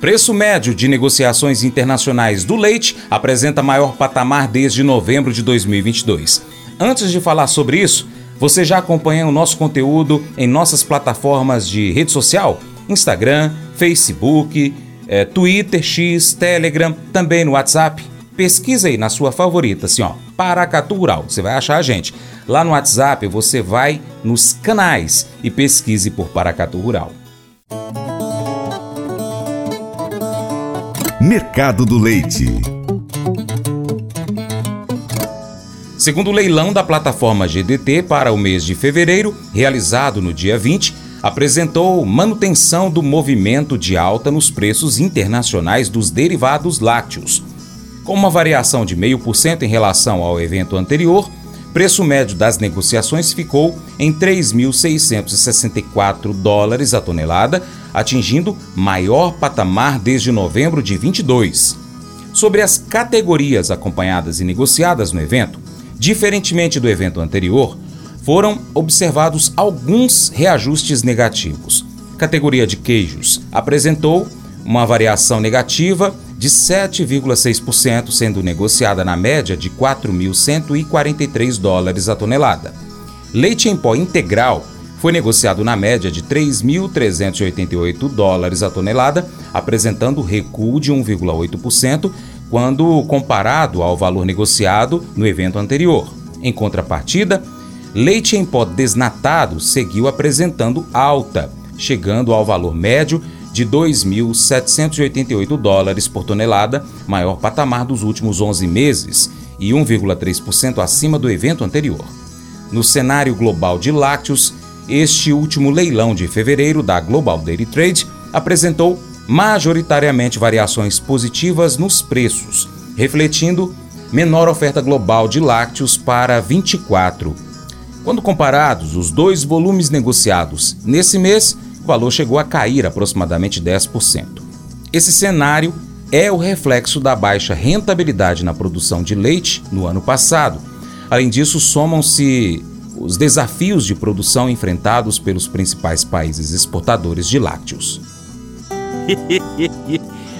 Preço médio de negociações internacionais do leite apresenta maior patamar desde novembro de 2022. Antes de falar sobre isso, você já acompanha o nosso conteúdo em nossas plataformas de rede social? Instagram, Facebook, é, Twitter, X, Telegram, também no WhatsApp? Pesquisa aí na sua favorita, assim ó, Paracatu Rural, você vai achar a gente. Lá no WhatsApp você vai nos canais e pesquise por Paracatu Rural. Mercado do Leite. Segundo o leilão da plataforma GDT para o mês de fevereiro, realizado no dia 20, apresentou manutenção do movimento de alta nos preços internacionais dos derivados lácteos. Com uma variação de 0,5% em relação ao evento anterior, preço médio das negociações ficou em 3.664 dólares a tonelada, atingindo maior patamar desde novembro de 22. Sobre as categorias acompanhadas e negociadas no evento, diferentemente do evento anterior, foram observados alguns reajustes negativos. Categoria de queijos apresentou uma variação negativa de 7,6%, sendo negociada na média de 4.143 dólares a tonelada. Leite em pó integral foi negociado na média de 3.388 dólares a tonelada, apresentando recuo de 1,8% quando comparado ao valor negociado no evento anterior. Em contrapartida, leite em pó desnatado seguiu apresentando alta, chegando ao valor médio de 2.788 dólares por tonelada, maior patamar dos últimos 11 meses e 1,3% acima do evento anterior. No cenário global de lácteos, este último leilão de fevereiro da Global Dairy Trade apresentou majoritariamente variações positivas nos preços, refletindo menor oferta global de lácteos para 24. Quando comparados os dois volumes negociados nesse mês, o valor chegou a cair aproximadamente 10%. Esse cenário é o reflexo da baixa rentabilidade na produção de leite no ano passado. Além disso, somam-se os desafios de produção enfrentados pelos principais países exportadores de lácteos.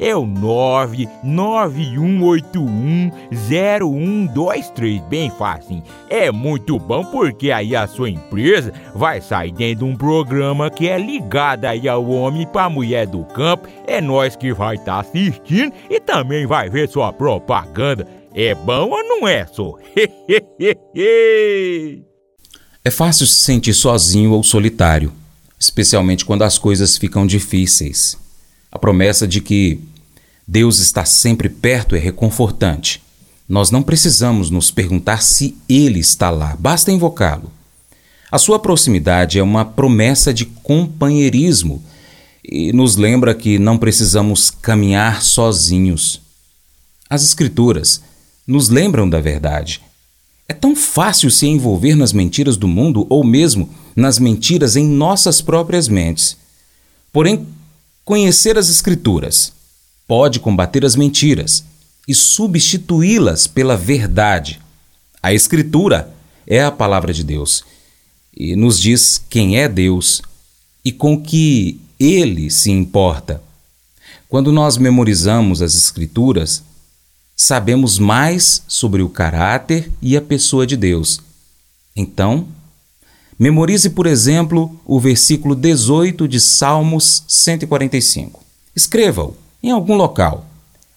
é o 991810123. Bem fácil. É muito bom porque aí a sua empresa vai sair dentro de um programa que é ligado aí ao homem para mulher do campo. É nós que vai estar tá assistindo e também vai ver sua propaganda. É bom ou não é, só? É fácil se sentir sozinho ou solitário, especialmente quando as coisas ficam difíceis. A promessa de que Deus está sempre perto é reconfortante. Nós não precisamos nos perguntar se Ele está lá, basta invocá-lo. A sua proximidade é uma promessa de companheirismo e nos lembra que não precisamos caminhar sozinhos. As Escrituras nos lembram da verdade é tão fácil se envolver nas mentiras do mundo ou mesmo nas mentiras em nossas próprias mentes. Porém, conhecer as Escrituras pode combater as mentiras e substituí-las pela verdade. A Escritura é a palavra de Deus e nos diz quem é Deus e com que ele se importa. Quando nós memorizamos as Escrituras, sabemos mais sobre o caráter e a pessoa de Deus. Então, memorize, por exemplo, o versículo 18 de Salmos 145. Escreva-o em algum local.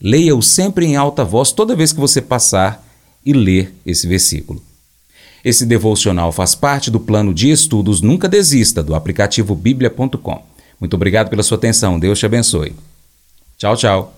Leia-o sempre em alta voz toda vez que você passar e ler esse versículo. Esse devocional faz parte do plano de estudos Nunca Desista do aplicativo bíblia.com. Muito obrigado pela sua atenção. Deus te abençoe. Tchau, tchau.